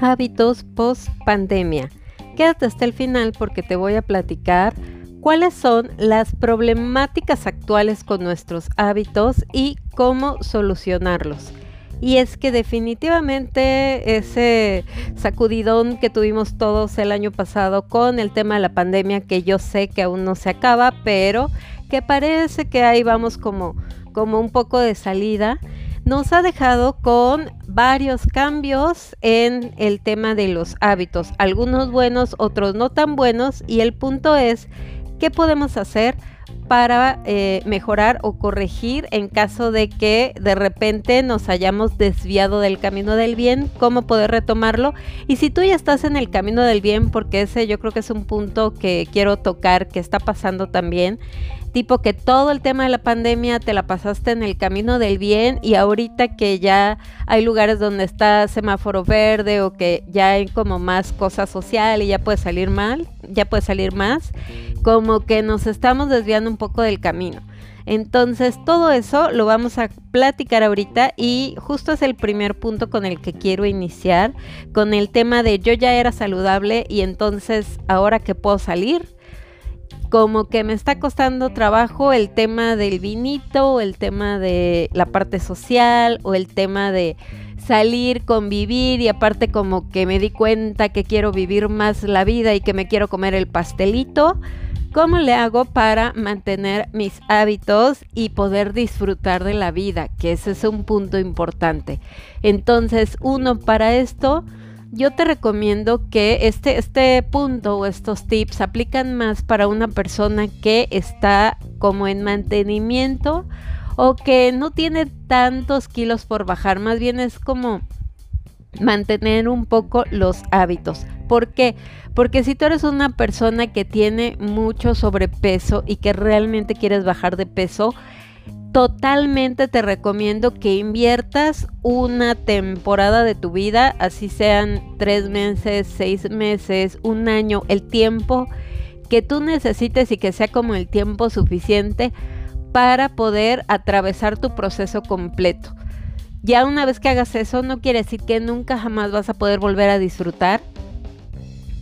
Hábitos post pandemia. Quédate hasta el final porque te voy a platicar cuáles son las problemáticas actuales con nuestros hábitos y cómo solucionarlos. Y es que definitivamente ese sacudidón que tuvimos todos el año pasado con el tema de la pandemia, que yo sé que aún no se acaba, pero que parece que ahí vamos como, como un poco de salida, nos ha dejado con varios cambios en el tema de los hábitos, algunos buenos, otros no tan buenos, y el punto es, ¿qué podemos hacer? para eh, mejorar o corregir en caso de que de repente nos hayamos desviado del camino del bien, cómo poder retomarlo. Y si tú ya estás en el camino del bien, porque ese yo creo que es un punto que quiero tocar, que está pasando también, tipo que todo el tema de la pandemia te la pasaste en el camino del bien y ahorita que ya hay lugares donde está semáforo verde o que ya hay como más cosa social y ya puede salir mal, ya puede salir más, como que nos estamos desviando un poco del camino. Entonces todo eso lo vamos a platicar ahorita y justo es el primer punto con el que quiero iniciar, con el tema de yo ya era saludable y entonces ahora que puedo salir, como que me está costando trabajo el tema del vinito, o el tema de la parte social, o el tema de salir, convivir y aparte como que me di cuenta que quiero vivir más la vida y que me quiero comer el pastelito. ¿Cómo le hago para mantener mis hábitos y poder disfrutar de la vida? Que ese es un punto importante. Entonces, uno, para esto, yo te recomiendo que este, este punto o estos tips aplican más para una persona que está como en mantenimiento o que no tiene tantos kilos por bajar, más bien es como mantener un poco los hábitos. ¿Por qué? Porque si tú eres una persona que tiene mucho sobrepeso y que realmente quieres bajar de peso, totalmente te recomiendo que inviertas una temporada de tu vida, así sean tres meses, seis meses, un año, el tiempo que tú necesites y que sea como el tiempo suficiente para poder atravesar tu proceso completo. Ya una vez que hagas eso, no quiere decir que nunca jamás vas a poder volver a disfrutar,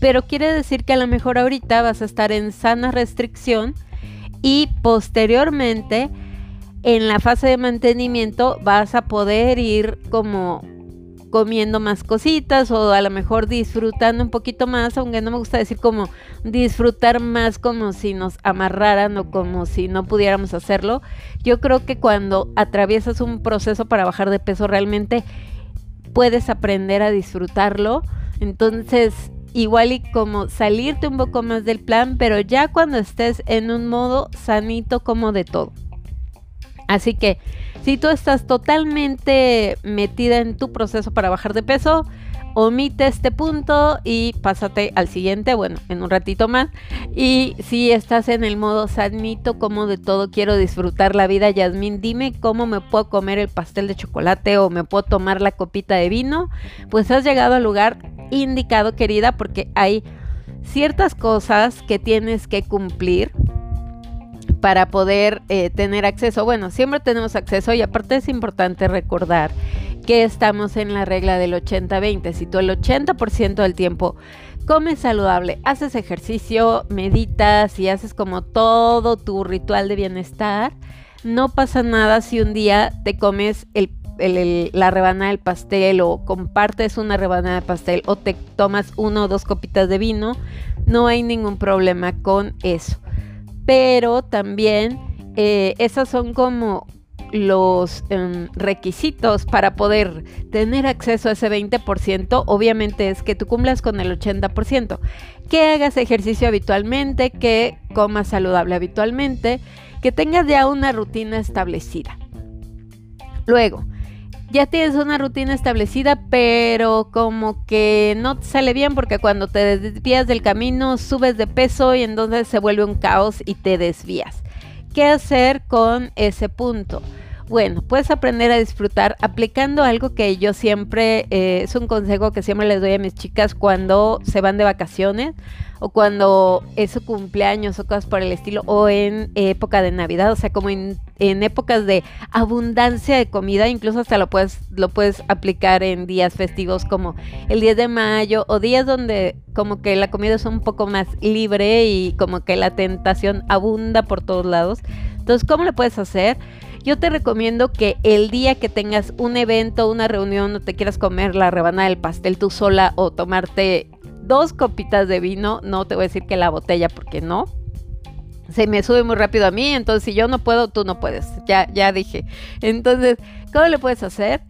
pero quiere decir que a lo mejor ahorita vas a estar en sana restricción y posteriormente en la fase de mantenimiento vas a poder ir como comiendo más cositas o a lo mejor disfrutando un poquito más, aunque no me gusta decir como disfrutar más como si nos amarraran o como si no pudiéramos hacerlo. Yo creo que cuando atraviesas un proceso para bajar de peso realmente puedes aprender a disfrutarlo. Entonces, igual y como salirte un poco más del plan, pero ya cuando estés en un modo sanito como de todo. Así que si tú estás totalmente metida en tu proceso para bajar de peso, omite este punto y pásate al siguiente, bueno, en un ratito más. Y si estás en el modo sanito, como de todo quiero disfrutar la vida, Yasmín, dime cómo me puedo comer el pastel de chocolate o me puedo tomar la copita de vino, pues has llegado al lugar indicado, querida, porque hay ciertas cosas que tienes que cumplir para poder eh, tener acceso. Bueno, siempre tenemos acceso y aparte es importante recordar que estamos en la regla del 80-20. Si tú el 80% del tiempo comes saludable, haces ejercicio, meditas y haces como todo tu ritual de bienestar, no pasa nada si un día te comes la rebanada del pastel o compartes una rebanada de pastel o te tomas una o dos copitas de vino, no hay ningún problema con eso pero también eh, esos son como los em, requisitos para poder tener acceso a ese 20%, obviamente es que tú cumplas con el 80%, que hagas ejercicio habitualmente, que comas saludable habitualmente, que tengas ya una rutina establecida. Luego, ya tienes una rutina establecida, pero como que no sale bien porque cuando te desvías del camino subes de peso y entonces se vuelve un caos y te desvías. ¿Qué hacer con ese punto? Bueno, puedes aprender a disfrutar aplicando algo que yo siempre, eh, es un consejo que siempre les doy a mis chicas cuando se van de vacaciones o cuando es su cumpleaños o cosas por el estilo, o en época de Navidad, o sea, como en, épocas de abundancia de comida, incluso hasta lo puedes, lo puedes aplicar en días festivos como el 10 de mayo o días donde como que la comida es un poco más libre y como que la tentación abunda por todos lados. Entonces, ¿cómo lo puedes hacer? Yo te recomiendo que el día que tengas un evento, una reunión, o te quieras comer la rebanada del pastel tú sola o tomarte dos copitas de vino, no te voy a decir que la botella porque no. Se me sube muy rápido a mí, entonces si yo no puedo, tú no puedes. Ya, ya dije. Entonces, ¿cómo le puedes hacer?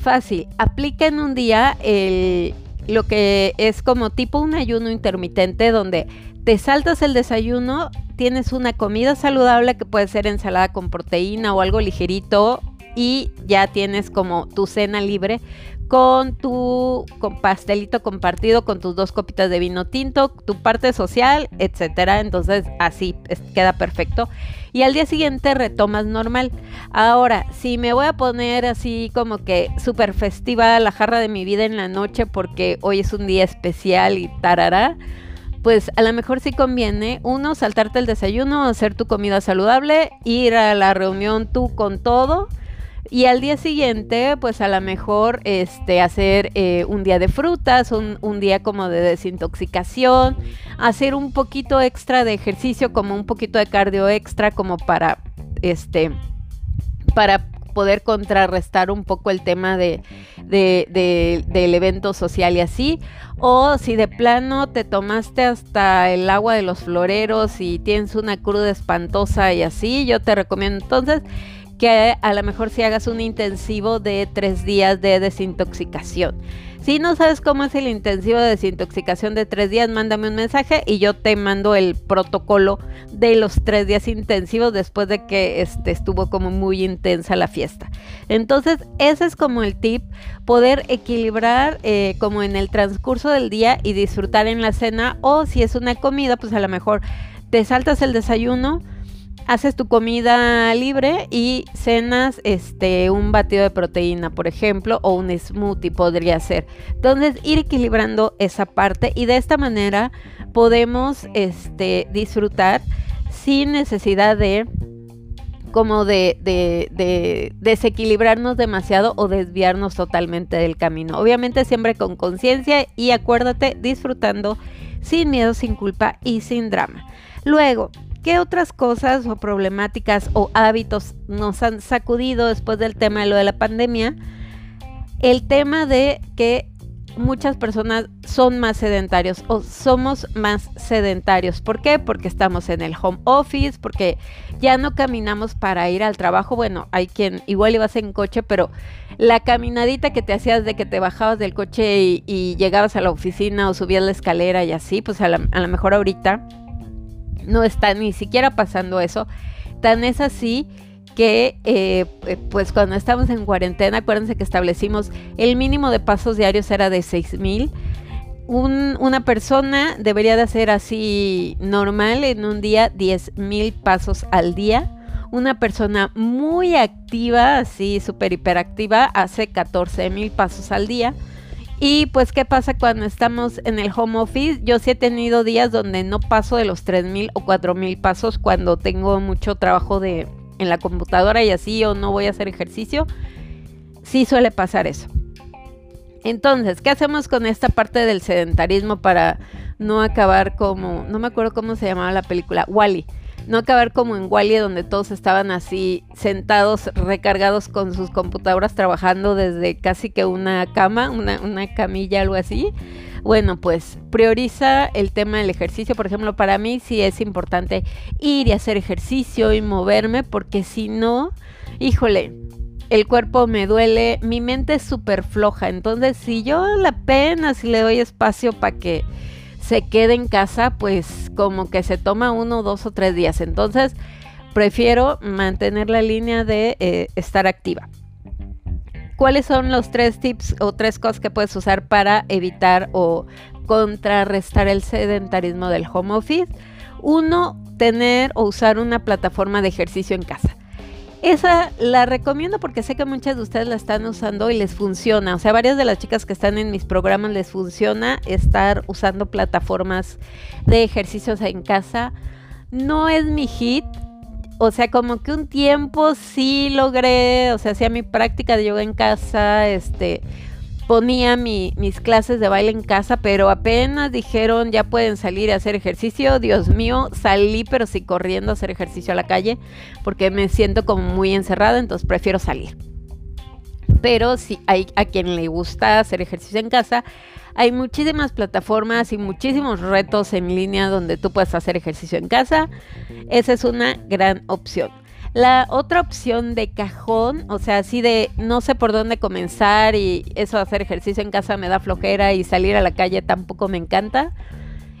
Fácil. Aplica en un día el, lo que es como tipo un ayuno intermitente donde te saltas el desayuno, tienes una comida saludable que puede ser ensalada con proteína o algo ligerito y ya tienes como tu cena libre con tu pastelito compartido, con tus dos copitas de vino tinto, tu parte social, etcétera. Entonces así queda perfecto. Y al día siguiente retomas normal. Ahora, si me voy a poner así como que súper festiva la jarra de mi vida en la noche porque hoy es un día especial y tarará, pues a lo mejor sí conviene, uno, saltarte el desayuno, hacer tu comida saludable, ir a la reunión tú con todo y al día siguiente, pues a lo mejor este, hacer eh, un día de frutas, un, un, día como de desintoxicación, hacer un poquito extra de ejercicio, como un poquito de cardio extra, como para, este, para poder contrarrestar un poco el tema de, de, del evento social y así. O si de plano te tomaste hasta el agua de los floreros y tienes una cruda espantosa y así, yo te recomiendo. Entonces que a lo mejor si hagas un intensivo de tres días de desintoxicación. Si no sabes cómo es el intensivo de desintoxicación de tres días, mándame un mensaje y yo te mando el protocolo de los tres días intensivos después de que este, estuvo como muy intensa la fiesta. Entonces, ese es como el tip, poder equilibrar eh, como en el transcurso del día y disfrutar en la cena o si es una comida, pues a lo mejor te saltas el desayuno haces tu comida libre y cenas este un batido de proteína, por ejemplo, o un smoothie podría ser. Entonces, ir equilibrando esa parte y de esta manera podemos este disfrutar sin necesidad de como de, de, de, desequilibrarnos demasiado o desviarnos totalmente del camino. Obviamente siempre con conciencia y acuérdate disfrutando sin miedo, sin culpa y sin drama. Luego, ¿Qué otras cosas o problemáticas o hábitos nos han sacudido después del tema de lo de la pandemia? El tema de que muchas personas son más sedentarios o somos más sedentarios. ¿Por qué? Porque estamos en el home office, porque ya no caminamos para ir al trabajo. Bueno, hay quien igual ibas en coche, pero la caminadita que te hacías de que te bajabas del coche y, llegabas a la oficina o subías la escalera y así, pues a lo mejor ahorita no está ni siquiera pasando eso. Tan es así que eh, eh, pues cuando estamos en cuarentena, acuérdense que establecimos el mínimo de pasos diarios era de 6000. Un, una persona debería de hacer así normal en un día 10.000 pasos al día. Una persona muy activa, así súper hiperactiva, hace 14.000 pasos al día. Y pues, ¿qué pasa cuando estamos en el home office? Yo sí he tenido días donde no paso de los 3.000 o 4.000 pasos cuando tengo mucho trabajo de, en la computadora y así o no voy a hacer ejercicio. Sí suele pasar eso. Entonces, ¿qué hacemos con esta parte del sedentarismo para no acabar como, no me acuerdo cómo se llamaba la película, Wally? No acabar como en Wally donde todos estaban así sentados, recargados con sus computadoras trabajando desde casi que una cama, una, una camilla, algo así. Bueno, pues prioriza el tema del ejercicio. Por ejemplo, para mí sí es importante ir y hacer ejercicio y moverme porque si no, híjole, el cuerpo me duele, mi mente es súper floja. Entonces, si yo la pena, si le doy espacio para que se quede en casa, pues como que se toma uno, dos o tres días. Entonces, prefiero mantener la línea de eh, estar activa. ¿Cuáles son los tres tips o tres cosas que puedes usar para evitar o contrarrestar el sedentarismo del home office? Uno, tener o usar una plataforma de ejercicio en casa. Esa la recomiendo porque sé que muchas de ustedes la están usando y les funciona. O sea, varias de las chicas que están en mis programas les funciona estar usando plataformas de ejercicios en casa. No es mi hit. O sea, como que un tiempo sí logré, o sea, hacía mi práctica de yoga en casa, este, ponía mis clases de baile en casa, pero apenas dijeron ya pueden salir a hacer ejercicio, Dios mío, salí pero sí corriendo a hacer ejercicio a la calle porque me siento como muy encerrada, entonces prefiero salir. Pero si hay a quien le gusta hacer ejercicio en casa, hay muchísimas plataformas y muchísimos retos en línea donde tú puedes hacer ejercicio en casa. Esa es una gran opción. La otra opción de cajón, o sea, así de no sé por dónde comenzar y eso hacer ejercicio en casa me da flojera y salir a la calle tampoco me encanta.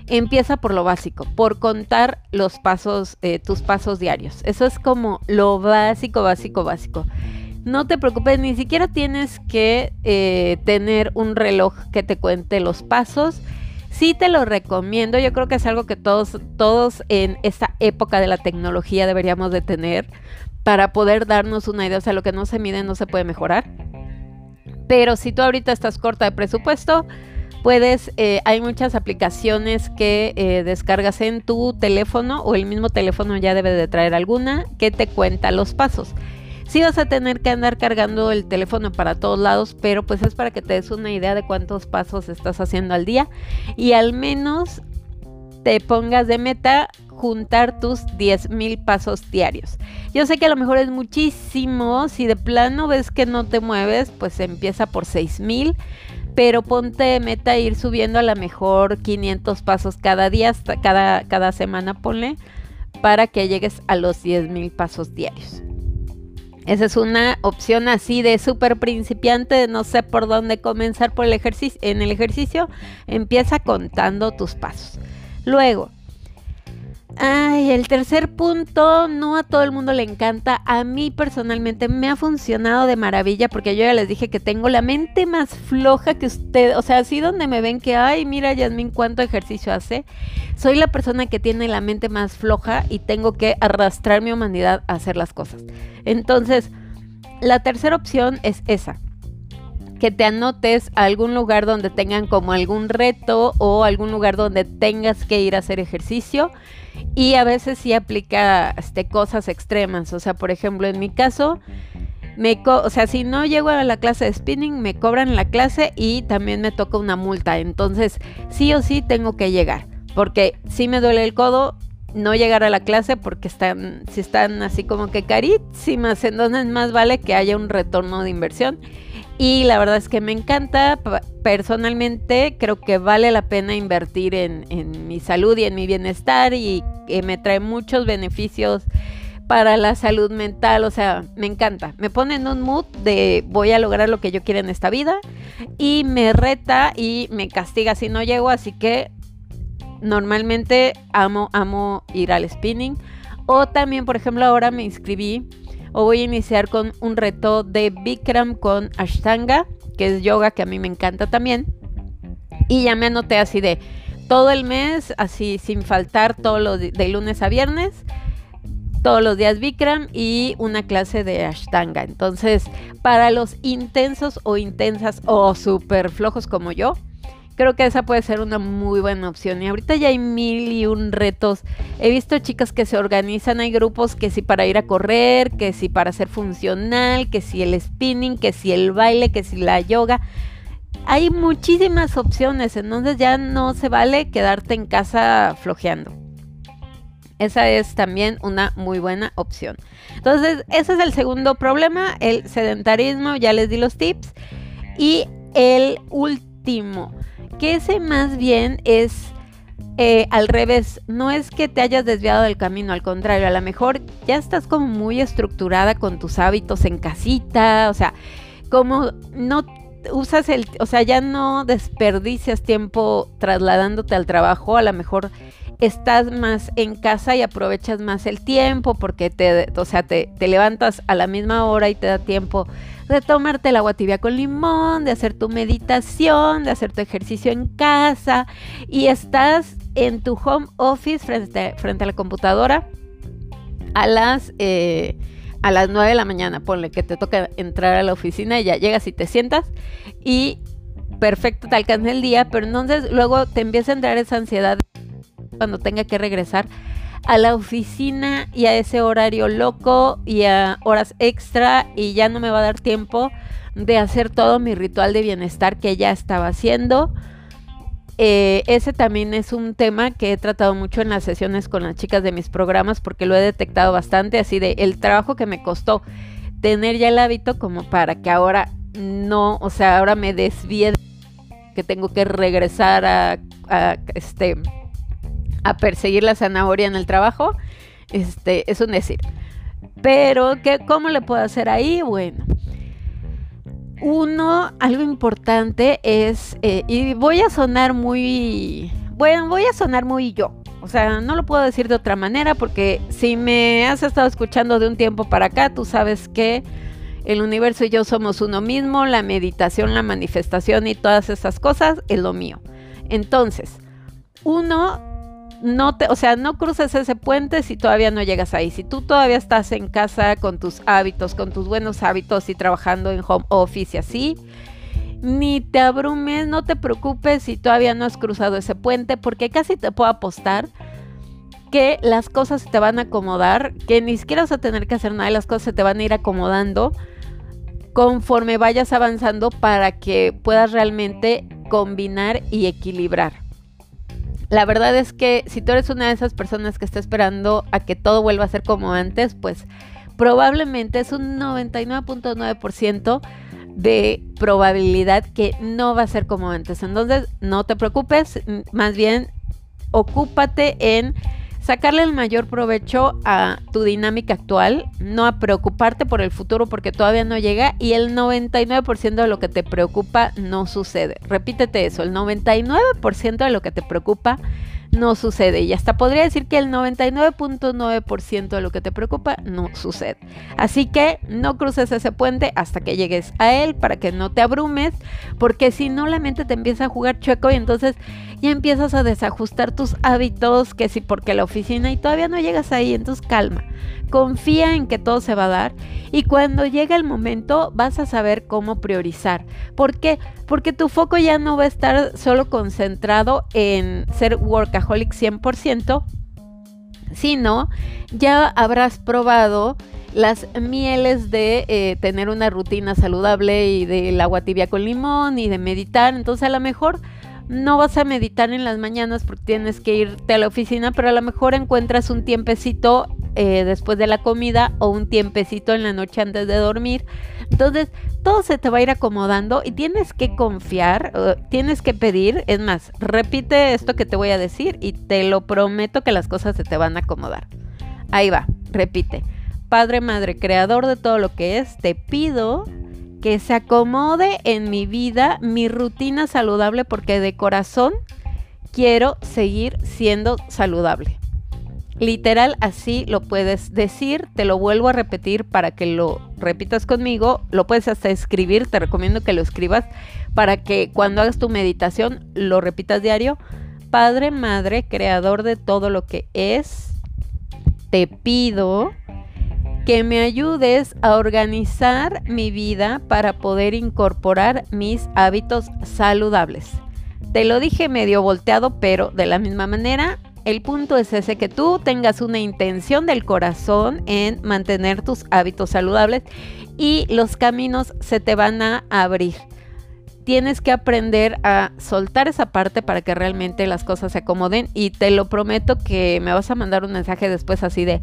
Empieza por lo básico, por contar los pasos, eh, tus pasos diarios. Eso es como lo básico, básico, básico. No te preocupes, ni siquiera tienes que eh, tener un reloj que te cuente los pasos. Sí te lo recomiendo, yo creo que es algo que todos, todos en esta época de la tecnología deberíamos de tener para poder darnos una idea, o sea, lo que no se mide no se puede mejorar. Pero si tú ahorita estás corta de presupuesto, puedes, eh, hay muchas aplicaciones que eh, descargas en tu teléfono o el mismo teléfono ya debe de traer alguna que te cuenta los pasos. Sí vas a tener que andar cargando el teléfono para todos lados, pero pues es para que te des una idea de cuántos pasos estás haciendo al día y al menos te pongas de meta juntar tus 10 mil pasos diarios. Yo sé que a lo mejor es muchísimo, si de plano ves que no te mueves, pues empieza por 6 mil, pero ponte de meta ir subiendo a lo mejor 500 pasos cada día, cada, cada semana ponle, para que llegues a los 10 mil pasos diarios. Esa es una opción así de súper principiante, no sé por dónde comenzar por el ejercicio. En el ejercicio empieza contando tus pasos. Luego, Ay, el tercer punto, no a todo el mundo le encanta. A mí personalmente me ha funcionado de maravilla porque yo ya les dije que tengo la mente más floja que usted. O sea, así donde me ven que, ay, mira, Yasmin, cuánto ejercicio hace. Soy la persona que tiene la mente más floja y tengo que arrastrar mi humanidad a hacer las cosas. Entonces, la tercera opción es esa que te anotes a algún lugar donde tengan como algún reto o algún lugar donde tengas que ir a hacer ejercicio y a veces sí aplica este, cosas extremas. O sea, por ejemplo, en mi caso, me o sea, si no llego a la clase de spinning, me cobran la clase y también me toca una multa. Entonces, sí o sí tengo que llegar. Porque si me duele el codo, no llegar a la clase porque están, si están así como que carísimas, entonces más vale que haya un retorno de inversión. Y la verdad es que me encanta. Personalmente creo que vale la pena invertir en, mi salud y en mi bienestar y me trae muchos beneficios para la salud mental. O sea, me encanta. Me pone en un mood de voy a lograr lo que yo quiero en esta vida y me reta y me castiga si no llego. Así que normalmente amo, amo ir al spinning. O también, por ejemplo, ahora me inscribí o voy a iniciar con un reto de Bikram con Ashtanga, que es yoga que a mí me encanta también. Y ya me anoté así de todo el mes, así sin faltar, todo lo de, lunes a viernes, todos los días Bikram y una clase de Ashtanga. Entonces, para los intensos o intensas o súper flojos como yo, creo que esa puede ser una muy buena opción. Y ahorita ya hay mil y un retos. He visto chicas que se organizan, hay grupos que si para ir a correr, que si para ser funcional, que si el spinning, que si el baile, que si la yoga. Hay muchísimas opciones, entonces ya no se vale quedarte en casa flojeando. Esa es también una muy buena opción. Entonces, ese es el segundo problema, el sedentarismo, ya les di los tips. Y el último, que ese más bien es eh, al revés, no es que te hayas desviado del camino, al contrario, a lo mejor ya estás como muy estructurada con tus hábitos en casita, o sea, como no usas el, o sea, ya no desperdicias tiempo trasladándote al trabajo, a lo mejor estás más en casa y aprovechas más el tiempo porque te, o sea, te, levantas a la misma hora y te da tiempo de tomarte el agua tibia con limón, de hacer tu meditación, de hacer tu ejercicio en casa y estás en tu home office frente, frente a la computadora a las, eh, a las 9 de la mañana, ponle que te toca entrar a la oficina y ya llegas y te sientas y perfecto, te alcanza el día, pero entonces luego te empieza a entrar esa ansiedad cuando tenga que regresar a la oficina y a ese horario loco y a horas extra y ya no me va a dar tiempo de hacer todo mi ritual de bienestar que ya estaba haciendo. Eh, ese también es un tema que he tratado mucho en las sesiones con las chicas de mis programas porque lo he detectado bastante, así de el trabajo que me costó tener ya el hábito como para que ahora no, o sea, ahora me desvíe que tengo que regresar a, este a perseguir la zanahoria en el trabajo, este es un decir. Pero ¿qué, ¿cómo le puedo hacer ahí? Bueno, uno, algo importante es, eh, y voy a sonar muy, bueno, voy a sonar muy yo. O sea, no lo puedo decir de otra manera porque si me has estado escuchando de un tiempo para acá, tú sabes que el universo y yo somos uno mismo, la meditación, la manifestación y todas esas cosas es lo mío. Entonces, uno no te, o sea, no cruces ese puente si todavía no llegas ahí. Si tú todavía estás en casa con tus hábitos, con tus buenos hábitos y trabajando en home office y así, ni te abrumes, no te preocupes si todavía no has cruzado ese puente, porque casi te puedo apostar que las cosas se te van a acomodar, que ni siquiera vas a tener que hacer nada, las cosas se te van a ir acomodando conforme vayas avanzando para que puedas realmente combinar y equilibrar. La verdad es que si tú eres una de esas personas que está esperando a que todo vuelva a ser como antes, pues probablemente es un 99.9% de probabilidad que no va a ser como antes. Entonces, no te preocupes, más bien ocúpate en sacarle el mayor provecho a tu dinámica actual, no a preocuparte por el futuro porque todavía no llega y el 99% de lo que te preocupa no sucede. Repítete eso, el 99% de lo que te preocupa no sucede. Y hasta podría decir que el 99.9% de lo que te preocupa no sucede. Así que no cruces ese puente hasta que llegues a él para que no te abrumes, porque si no la mente te empieza a jugar chueco y entonces ya empiezas a desajustar tus hábitos, que si porque la oficina y todavía no llegas ahí, entonces calma. Confía en que todo se va a dar y cuando llegue el momento vas a saber cómo priorizar. ¿Por qué? Porque tu foco ya no va a estar solo concentrado en ser workaholic 100%, sino ya habrás probado las mieles de eh, tener una rutina saludable y del agua tibia con limón y de meditar. Entonces a lo mejor no vas a meditar en las mañanas porque tienes que irte a la oficina, pero a lo mejor encuentras un tiempecito eh, después de la comida o un tiempecito en la noche antes de dormir. Entonces, todo se te va a ir acomodando y tienes que confiar, tienes que pedir. Es más, repite esto que te voy a decir y te lo prometo que las cosas se te van a acomodar. Ahí va, repite. Padre, Madre, Creador de todo lo que es, te pido que se acomode en mi vida mi rutina saludable porque de corazón quiero seguir siendo saludable. Literal, así lo puedes decir, te lo vuelvo a repetir para que lo repitas conmigo, lo puedes hasta escribir, te recomiendo que lo escribas para que cuando hagas tu meditación lo repitas diario. Padre, Madre, Creador de todo lo que es, te pido que me ayudes a organizar mi vida para poder incorporar mis hábitos saludables. Te lo dije medio volteado, pero de la misma manera, el punto es ese, que tú tengas una intención del corazón en mantener tus hábitos saludables y los caminos se te van a abrir tienes que aprender a soltar esa parte para que realmente las cosas se acomoden y te lo prometo que me vas a mandar un mensaje después así de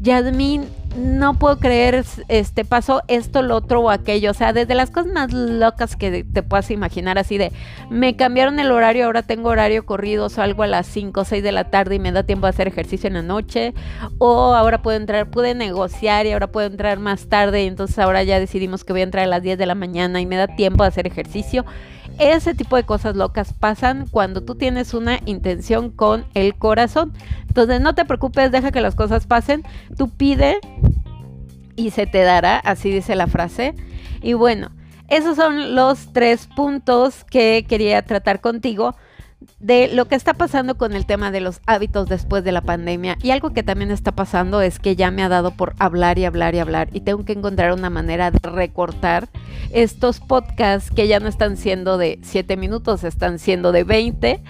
Yasmin, no puedo creer, este pasó esto, lo otro o aquello. O sea, desde las cosas más locas que te puedas imaginar, así de me cambiaron el horario, ahora tengo horario corrido, salgo a las 5 o 6 de la tarde y me da tiempo de hacer ejercicio en la noche. O ahora puedo entrar, pude negociar y ahora puedo entrar más tarde. Y entonces ahora ya decidimos que voy a entrar a las 10 de la mañana y me da tiempo de hacer ejercicio. Ese tipo de cosas locas pasan cuando tú tienes una intención con el corazón. Entonces no te preocupes, deja que las cosas pasen. Tú pide y se te dará, así dice la frase. Y bueno, esos son los tres puntos que quería tratar contigo de lo que está pasando con el tema de los hábitos después de la pandemia. Y algo que también está pasando es que ya me ha dado por hablar y hablar y hablar y tengo que encontrar una manera de recortar estos podcasts que ya no están siendo de 7 minutos, están siendo de 20.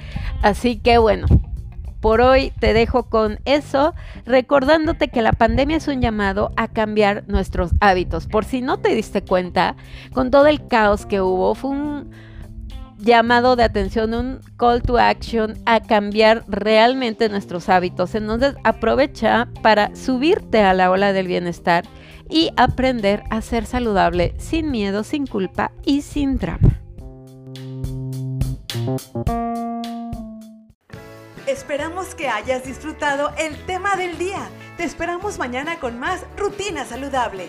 Así que bueno, por hoy te dejo con eso, recordándote que la pandemia es un llamado a cambiar nuestros hábitos. Por si no te diste cuenta, con todo el caos que hubo, fue un llamado de atención, un call to action a cambiar realmente nuestros hábitos. Entonces aprovecha para subirte a la ola del bienestar y aprender a ser saludable sin miedo, sin culpa y sin drama. Esperamos que hayas disfrutado el tema del día. Te esperamos mañana con más Rutina Saludable.